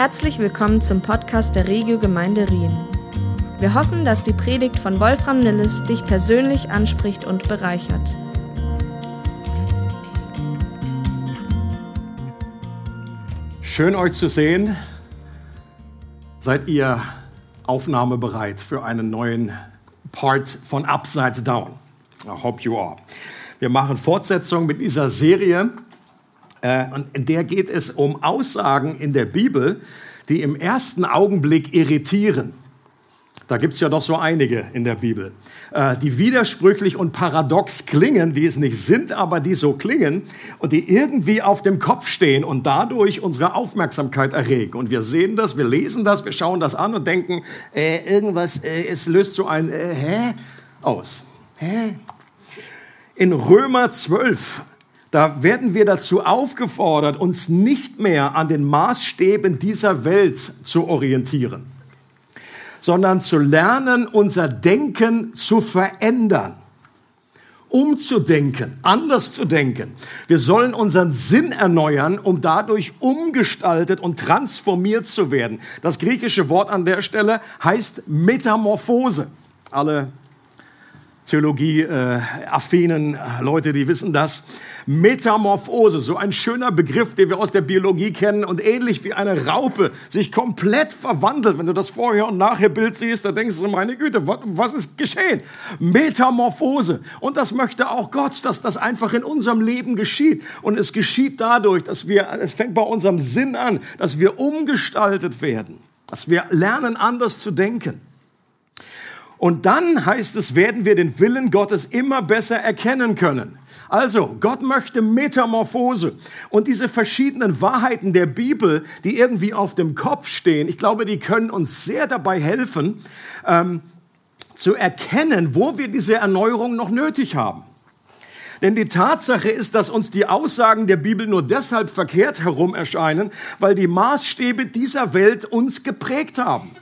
Herzlich willkommen zum Podcast der Regio Gemeinde Rien. Wir hoffen, dass die Predigt von Wolfram Nilles dich persönlich anspricht und bereichert. Schön euch zu sehen. Seid ihr aufnahmebereit für einen neuen Part von Upside Down? I hope you are. Wir machen Fortsetzung mit dieser Serie und in der geht es um Aussagen in der Bibel, die im ersten Augenblick irritieren. Da gibt es ja doch so einige in der Bibel, äh, die widersprüchlich und paradox klingen, die es nicht sind, aber die so klingen und die irgendwie auf dem Kopf stehen und dadurch unsere Aufmerksamkeit erregen. Und wir sehen das, wir lesen das, wir schauen das an und denken, äh, irgendwas, äh, es löst so ein äh, Hä aus. Hä? In Römer 12 da werden wir dazu aufgefordert, uns nicht mehr an den Maßstäben dieser Welt zu orientieren, sondern zu lernen, unser Denken zu verändern, umzudenken, anders zu denken. Wir sollen unseren Sinn erneuern, um dadurch umgestaltet und transformiert zu werden. Das griechische Wort an der Stelle heißt Metamorphose. Alle Theologie-affinen äh, Leute, die wissen das. Metamorphose, so ein schöner Begriff, den wir aus der Biologie kennen und ähnlich wie eine Raupe sich komplett verwandelt. Wenn du das Vorher- und Nachher-Bild siehst, da denkst du, meine Güte, was ist geschehen? Metamorphose. Und das möchte auch Gott, dass das einfach in unserem Leben geschieht. Und es geschieht dadurch, dass wir, es fängt bei unserem Sinn an, dass wir umgestaltet werden, dass wir lernen, anders zu denken. Und dann heißt es, werden wir den Willen Gottes immer besser erkennen können. Also, Gott möchte Metamorphose. Und diese verschiedenen Wahrheiten der Bibel, die irgendwie auf dem Kopf stehen, ich glaube, die können uns sehr dabei helfen, ähm, zu erkennen, wo wir diese Erneuerung noch nötig haben. Denn die Tatsache ist, dass uns die Aussagen der Bibel nur deshalb verkehrt herum erscheinen, weil die Maßstäbe dieser Welt uns geprägt haben.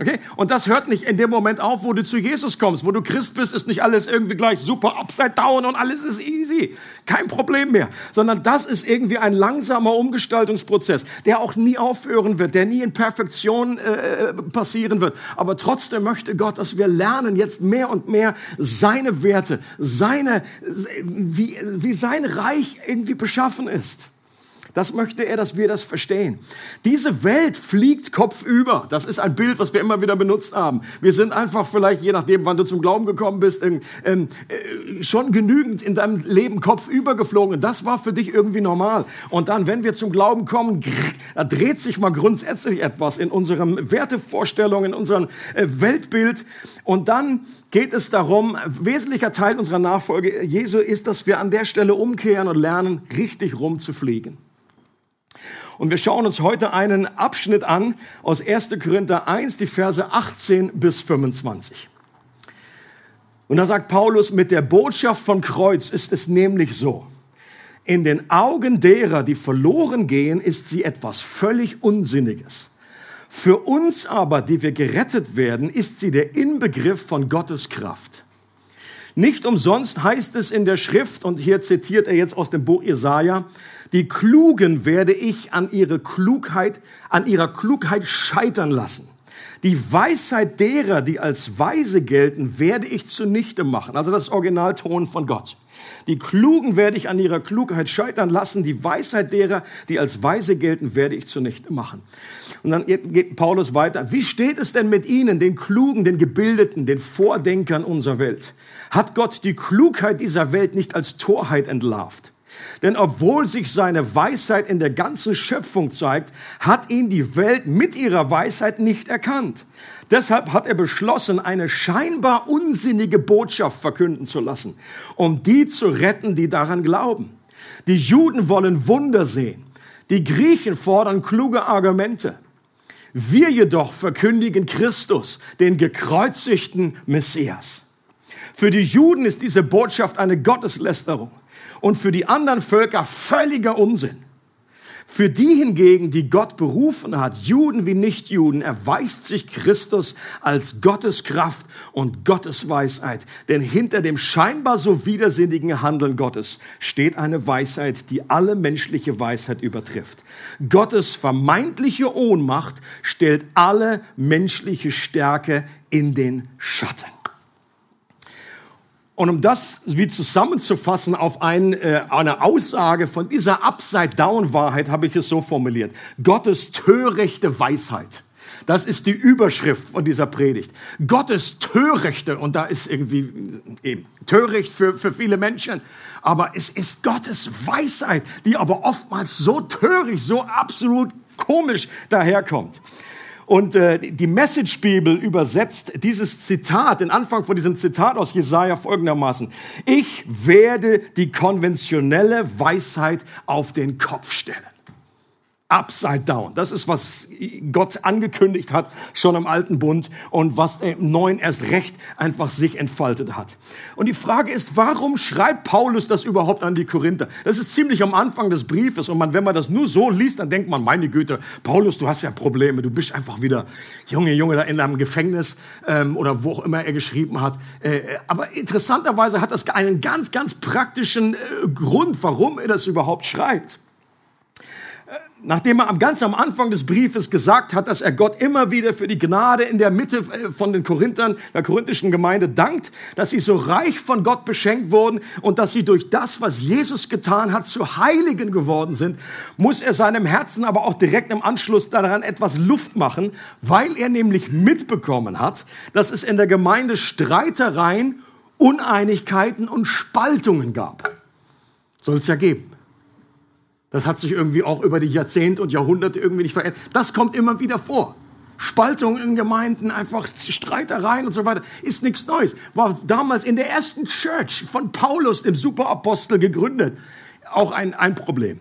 Okay? Und das hört nicht in dem Moment auf, wo du zu Jesus kommst. Wo du Christ bist, ist nicht alles irgendwie gleich super upside down und alles ist easy. Kein Problem mehr. Sondern das ist irgendwie ein langsamer Umgestaltungsprozess, der auch nie aufhören wird, der nie in Perfektion äh, passieren wird. Aber trotzdem möchte Gott, dass wir lernen, jetzt mehr und mehr seine Werte, seine, wie, wie sein Reich irgendwie beschaffen ist. Das möchte er, dass wir das verstehen. Diese Welt fliegt kopfüber. Das ist ein Bild, was wir immer wieder benutzt haben. Wir sind einfach vielleicht, je nachdem, wann du zum Glauben gekommen bist, ähm, äh, schon genügend in deinem Leben kopfüber geflogen. Das war für dich irgendwie normal. Und dann, wenn wir zum Glauben kommen, da dreht sich mal grundsätzlich etwas in unserem Wertevorstellungen, in unserem äh, Weltbild. Und dann geht es darum, wesentlicher Teil unserer Nachfolge Jesu ist, dass wir an der Stelle umkehren und lernen, richtig rumzufliegen. Und wir schauen uns heute einen Abschnitt an aus 1. Korinther 1, die Verse 18 bis 25. Und da sagt Paulus, mit der Botschaft von Kreuz ist es nämlich so. In den Augen derer, die verloren gehen, ist sie etwas völlig Unsinniges. Für uns aber, die wir gerettet werden, ist sie der Inbegriff von Gottes Kraft. Nicht umsonst heißt es in der Schrift, und hier zitiert er jetzt aus dem Buch Jesaja, die Klugen werde ich an ihre Klugheit, an ihrer Klugheit scheitern lassen. Die Weisheit derer, die als weise gelten, werde ich zunichte machen. Also das Originalton von Gott. Die Klugen werde ich an ihrer Klugheit scheitern lassen. Die Weisheit derer, die als weise gelten, werde ich zunichte machen. Und dann geht Paulus weiter. Wie steht es denn mit Ihnen, den Klugen, den Gebildeten, den Vordenkern unserer Welt? Hat Gott die Klugheit dieser Welt nicht als Torheit entlarvt? Denn obwohl sich seine Weisheit in der ganzen Schöpfung zeigt, hat ihn die Welt mit ihrer Weisheit nicht erkannt. Deshalb hat er beschlossen, eine scheinbar unsinnige Botschaft verkünden zu lassen, um die zu retten, die daran glauben. Die Juden wollen Wunder sehen. Die Griechen fordern kluge Argumente. Wir jedoch verkündigen Christus, den gekreuzigten Messias. Für die Juden ist diese Botschaft eine Gotteslästerung und für die anderen Völker völliger Unsinn. Für die hingegen, die Gott berufen hat, Juden wie Nichtjuden, erweist sich Christus als Gottes Kraft und Gottes Weisheit. Denn hinter dem scheinbar so widersinnigen Handeln Gottes steht eine Weisheit, die alle menschliche Weisheit übertrifft. Gottes vermeintliche Ohnmacht stellt alle menschliche Stärke in den Schatten. Und um das wie zusammenzufassen auf ein, äh, eine Aussage von dieser Upside-Down-Wahrheit habe ich es so formuliert. Gottes törichte Weisheit. Das ist die Überschrift von dieser Predigt. Gottes Törichte, und da ist irgendwie eben töricht für, für viele Menschen, aber es ist Gottes Weisheit, die aber oftmals so töricht, so absolut komisch daherkommt. Und äh, die Message-Bibel übersetzt dieses Zitat, den Anfang von diesem Zitat aus Jesaja folgendermaßen. Ich werde die konventionelle Weisheit auf den Kopf stellen. Upside down. Das ist, was Gott angekündigt hat, schon im alten Bund und was im neuen erst recht einfach sich entfaltet hat. Und die Frage ist, warum schreibt Paulus das überhaupt an die Korinther? Das ist ziemlich am Anfang des Briefes und man, wenn man das nur so liest, dann denkt man, meine Güte, Paulus, du hast ja Probleme, du bist einfach wieder Junge, Junge da in einem Gefängnis ähm, oder wo auch immer er geschrieben hat. Äh, aber interessanterweise hat das einen ganz, ganz praktischen äh, Grund, warum er das überhaupt schreibt nachdem er ganz am Anfang des Briefes gesagt hat, dass er Gott immer wieder für die Gnade in der Mitte äh, von den Korinthern, der korinthischen Gemeinde dankt, dass sie so reich von Gott beschenkt wurden und dass sie durch das, was Jesus getan hat, zu Heiligen geworden sind, muss er seinem Herzen aber auch direkt im Anschluss daran etwas Luft machen, weil er nämlich mitbekommen hat, dass es in der Gemeinde Streitereien, Uneinigkeiten und Spaltungen gab. Soll es ja geben. Das hat sich irgendwie auch über die Jahrzehnte und Jahrhunderte irgendwie nicht verändert. Das kommt immer wieder vor. Spaltung in Gemeinden, einfach Streitereien und so weiter, ist nichts Neues. War damals in der ersten Church von Paulus, dem Superapostel, gegründet. Auch ein, ein Problem.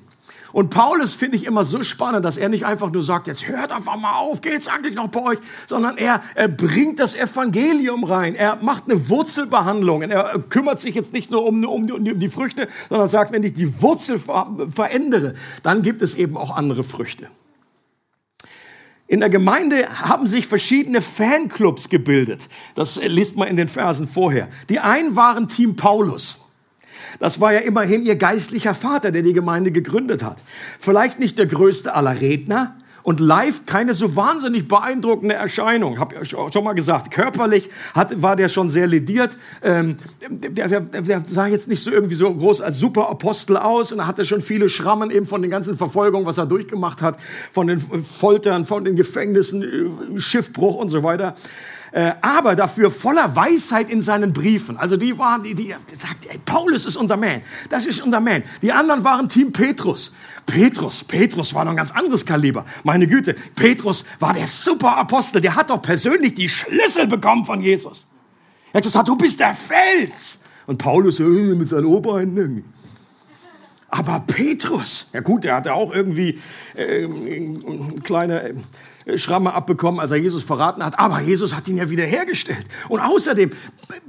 Und Paulus finde ich immer so spannend, dass er nicht einfach nur sagt, jetzt hört einfach mal auf, geht's eigentlich noch bei euch, sondern er, er bringt das Evangelium rein. Er macht eine Wurzelbehandlung. Er kümmert sich jetzt nicht nur um, um, um die Früchte, sondern sagt, wenn ich die Wurzel verändere, dann gibt es eben auch andere Früchte. In der Gemeinde haben sich verschiedene Fanclubs gebildet. Das liest man in den Versen vorher. Die einen waren Team Paulus. Das war ja immerhin ihr geistlicher Vater, der die Gemeinde gegründet hat. Vielleicht nicht der größte aller Redner und live keine so wahnsinnig beeindruckende Erscheinung. Hab ich schon mal gesagt. Körperlich hat, war der schon sehr lediert. Ähm, der, der, der sah jetzt nicht so irgendwie so groß als Superapostel aus und hatte schon viele Schrammen eben von den ganzen Verfolgungen, was er durchgemacht hat, von den Foltern, von den Gefängnissen, Schiffbruch und so weiter. Äh, aber dafür voller Weisheit in seinen Briefen. Also die waren, die, die, sagt, ey, Paulus ist unser Man, das ist unser Man. Die anderen waren Team Petrus. Petrus, Petrus war noch ein ganz anderes Kaliber. Meine Güte, Petrus war der Superapostel, der hat doch persönlich die Schlüssel bekommen von Jesus. Er hat gesagt, du bist der Fels. Und Paulus äh, mit seinen Oberhänden. Aber Petrus, ja gut, der hatte auch irgendwie äh, kleine Schramme abbekommen, als er Jesus verraten hat. Aber Jesus hat ihn ja wiederhergestellt. Und außerdem,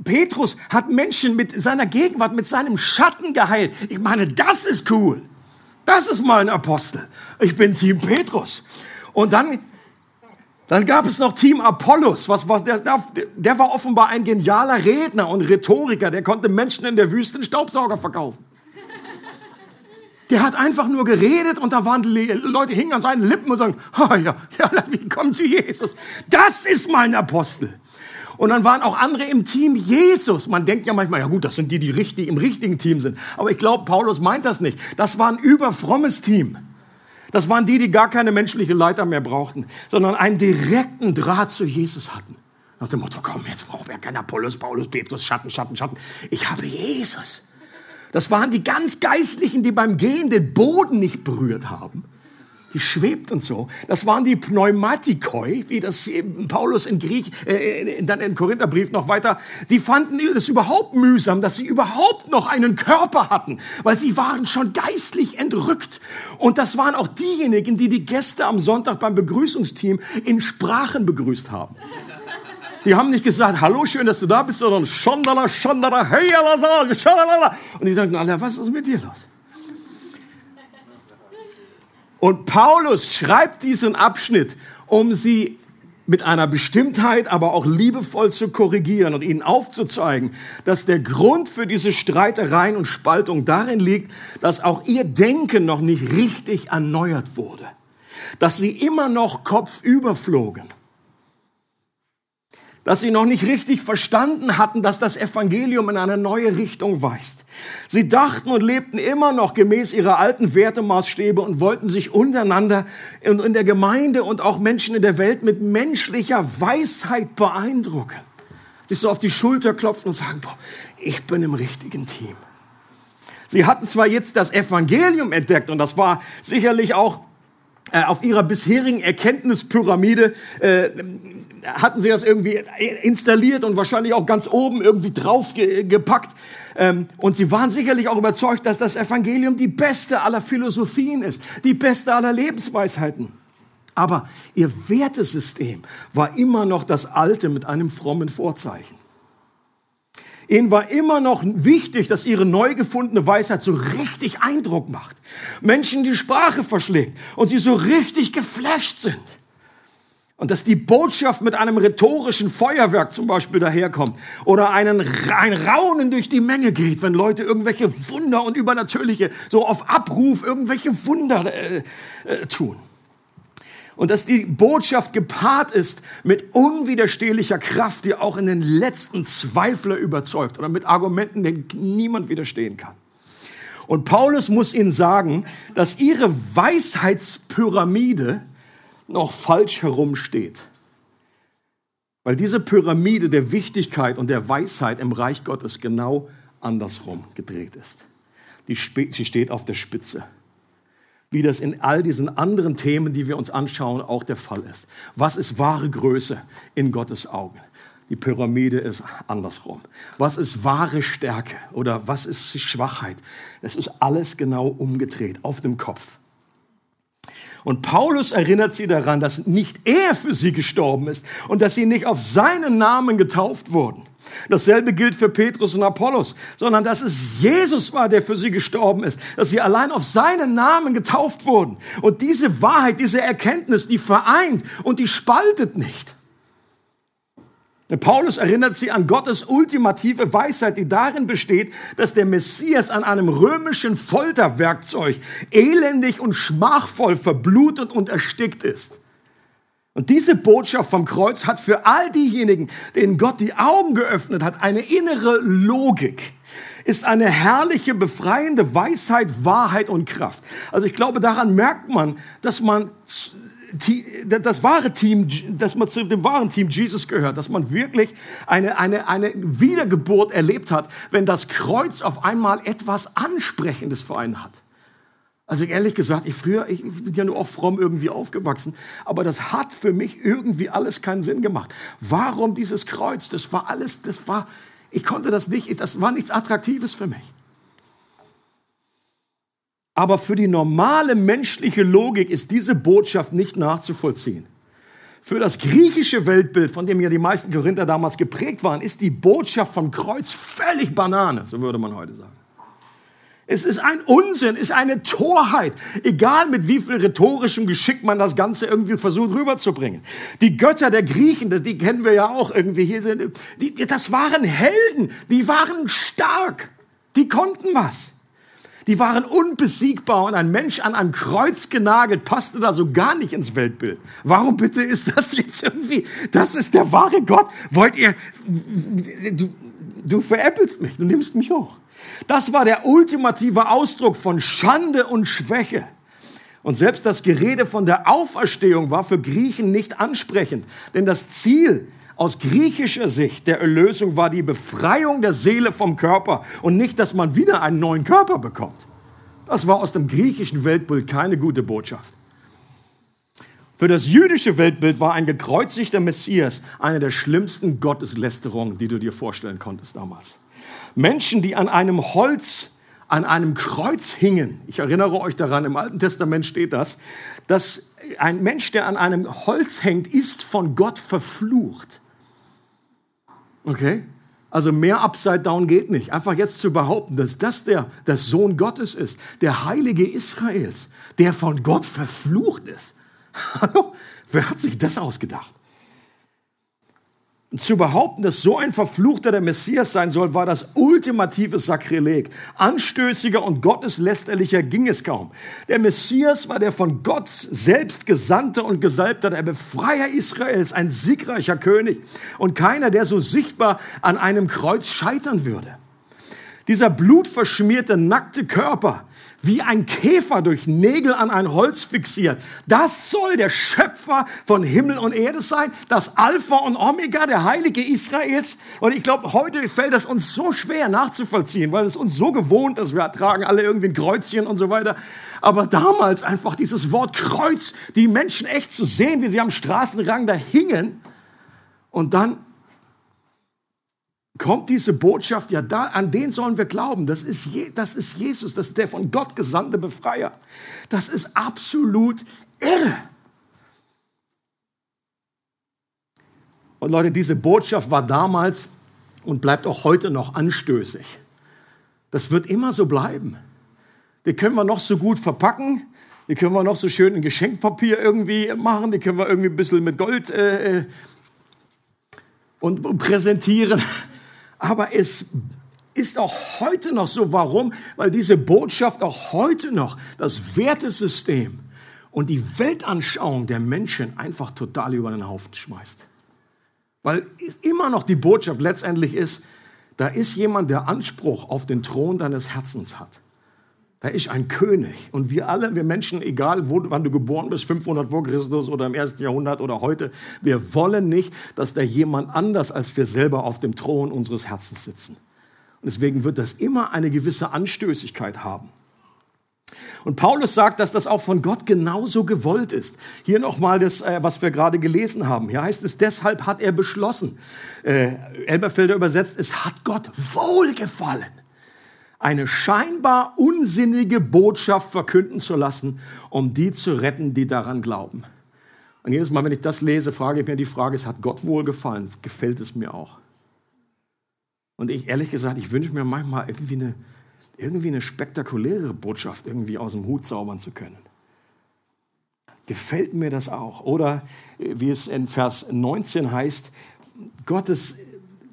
Petrus hat Menschen mit seiner Gegenwart, mit seinem Schatten geheilt. Ich meine, das ist cool. Das ist mal ein Apostel. Ich bin Team Petrus. Und dann, dann gab es noch Team Apollos. Was, was, der, der war offenbar ein genialer Redner und Rhetoriker. Der konnte Menschen in der Wüste einen Staubsauger verkaufen. Der hat einfach nur geredet und da waren Leute hingen an seinen Lippen und sagen, oh ja, ja, lass mich kommen zu Jesus. Das ist mein Apostel. Und dann waren auch andere im Team Jesus. Man denkt ja manchmal, ja gut, das sind die, die richtig, im richtigen Team sind. Aber ich glaube, Paulus meint das nicht. Das war ein überfrommes Team. Das waren die, die gar keine menschliche Leiter mehr brauchten, sondern einen direkten Draht zu Jesus hatten. Nach dem Motto, komm, jetzt brauchen wir keinen Apollos, Paulus, Petrus, Schatten, Schatten, Schatten. Ich habe Jesus. Das waren die ganz Geistlichen, die beim Gehen den Boden nicht berührt haben. Die schwebt und so. Das waren die Pneumatikoi, wie das Paulus in Griech, äh, dann in Korintherbrief noch weiter. Sie fanden es überhaupt mühsam, dass sie überhaupt noch einen Körper hatten, weil sie waren schon geistlich entrückt. Und das waren auch diejenigen, die die Gäste am Sonntag beim Begrüßungsteam in Sprachen begrüßt haben. Die haben nicht gesagt, hallo, schön, dass du da bist, sondern Schondala, Schondala, hey, Schalala. Und die sagten alle, was ist mit dir los? Und Paulus schreibt diesen Abschnitt, um sie mit einer Bestimmtheit, aber auch liebevoll zu korrigieren und ihnen aufzuzeigen, dass der Grund für diese Streitereien und Spaltung darin liegt, dass auch ihr Denken noch nicht richtig erneuert wurde, dass sie immer noch kopfüber flogen dass sie noch nicht richtig verstanden hatten, dass das Evangelium in eine neue Richtung weist. Sie dachten und lebten immer noch gemäß ihrer alten Wertemaßstäbe und wollten sich untereinander und in der Gemeinde und auch Menschen in der Welt mit menschlicher Weisheit beeindrucken. Sich so auf die Schulter klopfen und sagen, boah, ich bin im richtigen Team. Sie hatten zwar jetzt das Evangelium entdeckt und das war sicherlich auch auf ihrer bisherigen Erkenntnispyramide äh, hatten sie das irgendwie installiert und wahrscheinlich auch ganz oben irgendwie draufgepackt. Ähm, und sie waren sicherlich auch überzeugt, dass das Evangelium die beste aller Philosophien ist, die beste aller Lebensweisheiten. Aber ihr Wertesystem war immer noch das alte mit einem frommen Vorzeichen. Ihnen war immer noch wichtig, dass ihre neu gefundene Weisheit so richtig Eindruck macht. Menschen die Sprache verschlägt und sie so richtig geflasht sind. Und dass die Botschaft mit einem rhetorischen Feuerwerk zum Beispiel daherkommt oder einen, ein Raunen durch die Menge geht, wenn Leute irgendwelche Wunder und übernatürliche, so auf Abruf irgendwelche Wunder äh, äh, tun und dass die Botschaft gepaart ist mit unwiderstehlicher Kraft, die auch in den letzten Zweifler überzeugt oder mit Argumenten, denen niemand widerstehen kann. Und Paulus muss ihnen sagen, dass ihre Weisheitspyramide noch falsch herumsteht. Weil diese Pyramide der Wichtigkeit und der Weisheit im Reich Gottes genau andersrum gedreht ist. Die, sie steht auf der Spitze wie das in all diesen anderen Themen, die wir uns anschauen, auch der Fall ist. Was ist wahre Größe in Gottes Augen? Die Pyramide ist andersrum. Was ist wahre Stärke oder was ist Schwachheit? Es ist alles genau umgedreht auf dem Kopf. Und Paulus erinnert sie daran, dass nicht er für sie gestorben ist und dass sie nicht auf seinen Namen getauft wurden. Dasselbe gilt für Petrus und Apollos, sondern dass es Jesus war, der für sie gestorben ist, dass sie allein auf seinen Namen getauft wurden. Und diese Wahrheit, diese Erkenntnis, die vereint und die spaltet nicht. Paulus erinnert sie an Gottes ultimative Weisheit, die darin besteht, dass der Messias an einem römischen Folterwerkzeug elendig und schmachvoll verblutet und erstickt ist. Und diese Botschaft vom Kreuz hat für all diejenigen, denen Gott die Augen geöffnet hat, eine innere Logik, ist eine herrliche, befreiende Weisheit, Wahrheit und Kraft. Also ich glaube, daran merkt man, dass man das wahre Team, dass man zu dem wahren Team Jesus gehört, dass man wirklich eine, eine, eine Wiedergeburt erlebt hat, wenn das Kreuz auf einmal etwas Ansprechendes für einen hat. Also ehrlich gesagt, ich früher, ich bin ja nur auch fromm irgendwie aufgewachsen, aber das hat für mich irgendwie alles keinen Sinn gemacht. Warum dieses Kreuz? Das war alles, das war, ich konnte das nicht, das war nichts Attraktives für mich. Aber für die normale menschliche Logik ist diese Botschaft nicht nachzuvollziehen. Für das griechische Weltbild, von dem ja die meisten Korinther damals geprägt waren, ist die Botschaft vom Kreuz völlig Banane, so würde man heute sagen. Es ist ein Unsinn, ist eine Torheit, egal mit wie viel rhetorischem Geschick man das Ganze irgendwie versucht rüberzubringen. Die Götter der Griechen, die kennen wir ja auch irgendwie hier, die, das waren Helden, die waren stark, die konnten was. Die waren unbesiegbar und ein Mensch an einem Kreuz genagelt passte da so gar nicht ins Weltbild. Warum bitte ist das jetzt irgendwie, das ist der wahre Gott? Wollt ihr, du, du veräppelst mich, du nimmst mich hoch. Das war der ultimative Ausdruck von Schande und Schwäche. Und selbst das Gerede von der Auferstehung war für Griechen nicht ansprechend, denn das Ziel aus griechischer Sicht der Erlösung war die Befreiung der Seele vom Körper und nicht, dass man wieder einen neuen Körper bekommt. Das war aus dem griechischen Weltbild keine gute Botschaft. Für das jüdische Weltbild war ein gekreuzigter Messias eine der schlimmsten Gotteslästerungen, die du dir vorstellen konntest damals. Menschen, die an einem Holz, an einem Kreuz hingen. Ich erinnere euch daran, im Alten Testament steht das, dass ein Mensch, der an einem Holz hängt, ist von Gott verflucht. Okay? Also mehr Upside Down geht nicht. Einfach jetzt zu behaupten, dass das der, der Sohn Gottes ist, der Heilige Israels, der von Gott verflucht ist. Hallo? Wer hat sich das ausgedacht? Zu behaupten, dass so ein Verfluchter der Messias sein soll, war das ultimative Sakrileg. Anstößiger und gotteslästerlicher ging es kaum. Der Messias war der von Gott selbst gesandte und gesalbte, der Befreier Israels, ein siegreicher König und keiner, der so sichtbar an einem Kreuz scheitern würde. Dieser blutverschmierte, nackte Körper, wie ein Käfer durch Nägel an ein Holz fixiert. Das soll der Schöpfer von Himmel und Erde sein, das Alpha und Omega, der Heilige Israels. Und ich glaube, heute fällt es uns so schwer nachzuvollziehen, weil es uns so gewohnt ist. Wir tragen alle irgendwie ein Kreuzchen und so weiter. Aber damals einfach dieses Wort Kreuz, die Menschen echt zu sehen, wie sie am Straßenrang da hingen und dann kommt diese Botschaft, ja, da, an den sollen wir glauben. Das ist, Je, das ist Jesus, das ist der von Gott gesandte Befreier. Das ist absolut irre. Und Leute, diese Botschaft war damals und bleibt auch heute noch anstößig. Das wird immer so bleiben. Die können wir noch so gut verpacken, die können wir noch so schön in Geschenkpapier irgendwie machen, die können wir irgendwie ein bisschen mit Gold äh, äh und präsentieren. Aber es ist auch heute noch so. Warum? Weil diese Botschaft auch heute noch das Wertesystem und die Weltanschauung der Menschen einfach total über den Haufen schmeißt. Weil immer noch die Botschaft letztendlich ist, da ist jemand, der Anspruch auf den Thron deines Herzens hat. Da ist ein König. Und wir alle, wir Menschen, egal wo, wann du geboren bist, 500 vor Christus oder im ersten Jahrhundert oder heute, wir wollen nicht, dass da jemand anders als wir selber auf dem Thron unseres Herzens sitzen. Und deswegen wird das immer eine gewisse Anstößigkeit haben. Und Paulus sagt, dass das auch von Gott genauso gewollt ist. Hier nochmal das, äh, was wir gerade gelesen haben. Hier heißt es, deshalb hat er beschlossen. Äh, Elberfelder übersetzt, es hat Gott wohlgefallen eine scheinbar unsinnige Botschaft verkünden zu lassen, um die zu retten, die daran glauben. Und jedes Mal, wenn ich das lese, frage ich mir die Frage, es hat Gott wohl gefallen, gefällt es mir auch? Und ich, ehrlich gesagt, ich wünsche mir manchmal irgendwie eine, irgendwie eine spektakuläre Botschaft irgendwie aus dem Hut zaubern zu können. Gefällt mir das auch? Oder wie es in Vers 19 heißt, Gottes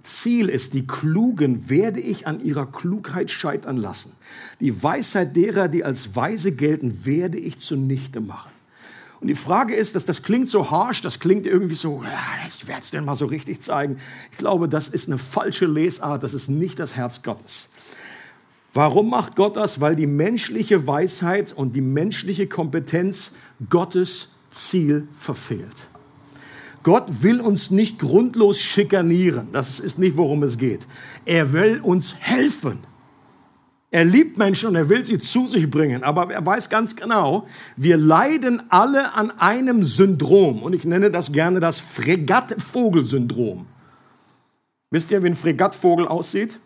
Ziel ist, die Klugen werde ich an ihrer Klugheit scheitern lassen. Die Weisheit derer, die als weise gelten, werde ich zunichte machen. Und die Frage ist, dass das klingt so harsh, das klingt irgendwie so, ja, ich werde es dir mal so richtig zeigen. Ich glaube, das ist eine falsche Lesart, das ist nicht das Herz Gottes. Warum macht Gott das? Weil die menschliche Weisheit und die menschliche Kompetenz Gottes Ziel verfehlt. Gott will uns nicht grundlos schikanieren. Das ist nicht, worum es geht. Er will uns helfen. Er liebt Menschen und er will sie zu sich bringen. Aber er weiß ganz genau, wir leiden alle an einem Syndrom. Und ich nenne das gerne das Fregattvogel-Syndrom. Wisst ihr, wie ein Fregattvogel aussieht?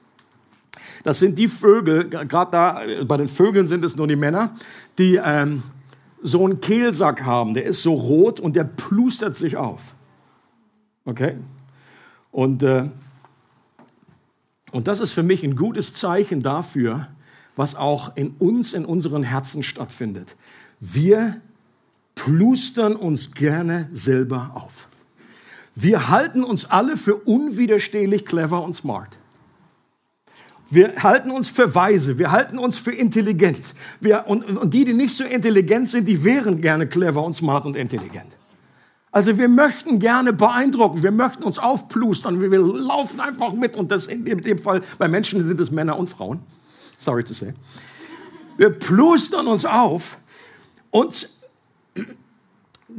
Das sind die Vögel, gerade da, bei den Vögeln sind es nur die Männer, die ähm, so einen Kehlsack haben. Der ist so rot und der plustert sich auf. Okay? Und, äh, und das ist für mich ein gutes Zeichen dafür, was auch in uns, in unseren Herzen stattfindet. Wir plustern uns gerne selber auf. Wir halten uns alle für unwiderstehlich clever und smart. Wir halten uns für weise, wir halten uns für intelligent. Wir, und, und die, die nicht so intelligent sind, die wären gerne clever und smart und intelligent. Also wir möchten gerne beeindrucken, wir möchten uns aufplustern, wir, wir laufen einfach mit und das in dem Fall bei Menschen sind es Männer und Frauen. Sorry to say. Wir plustern uns auf und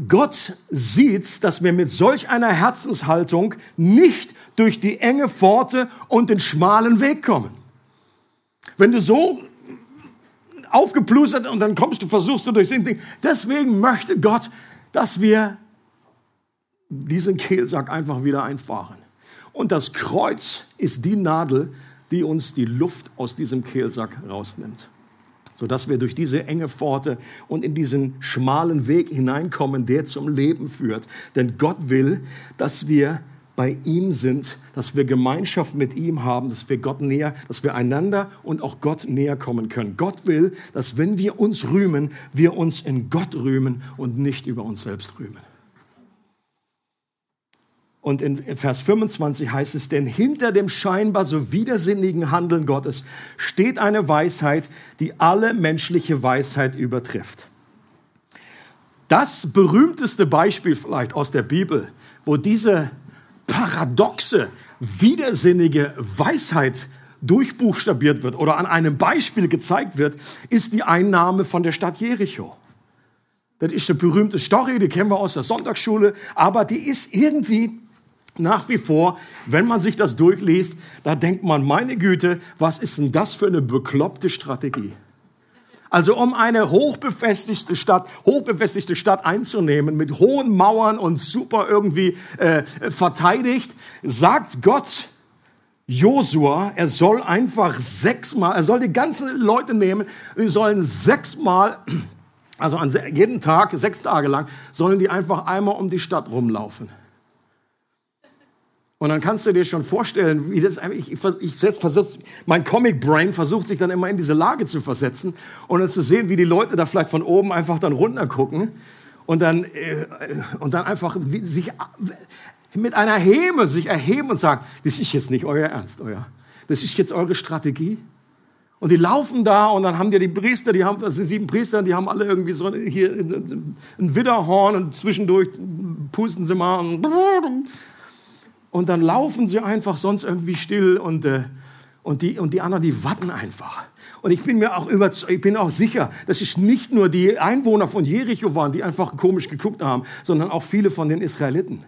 Gott sieht, dass wir mit solch einer Herzenshaltung nicht durch die enge Pforte und den schmalen Weg kommen. Wenn du so aufgeplustert und dann kommst du, versuchst du durchs Ding. Deswegen möchte Gott, dass wir diesen Kehlsack einfach wieder einfahren. Und das Kreuz ist die Nadel, die uns die Luft aus diesem Kehlsack rausnimmt. Sodass wir durch diese enge Pforte und in diesen schmalen Weg hineinkommen, der zum Leben führt. Denn Gott will, dass wir bei ihm sind, dass wir Gemeinschaft mit ihm haben, dass wir Gott näher, dass wir einander und auch Gott näher kommen können. Gott will, dass wenn wir uns rühmen, wir uns in Gott rühmen und nicht über uns selbst rühmen. Und in Vers 25 heißt es, denn hinter dem scheinbar so widersinnigen Handeln Gottes steht eine Weisheit, die alle menschliche Weisheit übertrifft. Das berühmteste Beispiel vielleicht aus der Bibel, wo diese paradoxe, widersinnige Weisheit durchbuchstabiert wird oder an einem Beispiel gezeigt wird, ist die Einnahme von der Stadt Jericho. Das ist eine berühmte Story, die kennen wir aus der Sonntagsschule, aber die ist irgendwie nach wie vor, wenn man sich das durchliest, da denkt man, meine Güte, was ist denn das für eine bekloppte Strategie? Also um eine hochbefestigte Stadt, hochbefestigte Stadt einzunehmen, mit hohen Mauern und super irgendwie äh, verteidigt, sagt Gott Josua, er soll einfach sechsmal, er soll die ganzen Leute nehmen, die sollen sechsmal, also an jeden Tag, sechs Tage lang, sollen die einfach einmal um die Stadt rumlaufen. Und dann kannst du dir schon vorstellen, wie das, ich, ich, versetz, mein Comic Brain versucht sich dann immer in diese Lage zu versetzen und dann zu sehen, wie die Leute da vielleicht von oben einfach dann runter gucken und dann, äh, und dann einfach sich mit einer Häme sich erheben und sagen, das ist jetzt nicht euer Ernst, euer. Das ist jetzt eure Strategie. Und die laufen da und dann haben die die Priester, die haben, das sind sieben Priester, die haben alle irgendwie so hier ein Widderhorn und zwischendurch pusten sie mal und und dann laufen sie einfach sonst irgendwie still und, äh, und, die, und die anderen, die warten einfach. Und ich bin mir auch über, ich bin auch sicher, dass es nicht nur die Einwohner von Jericho waren, die einfach komisch geguckt haben, sondern auch viele von den Israeliten.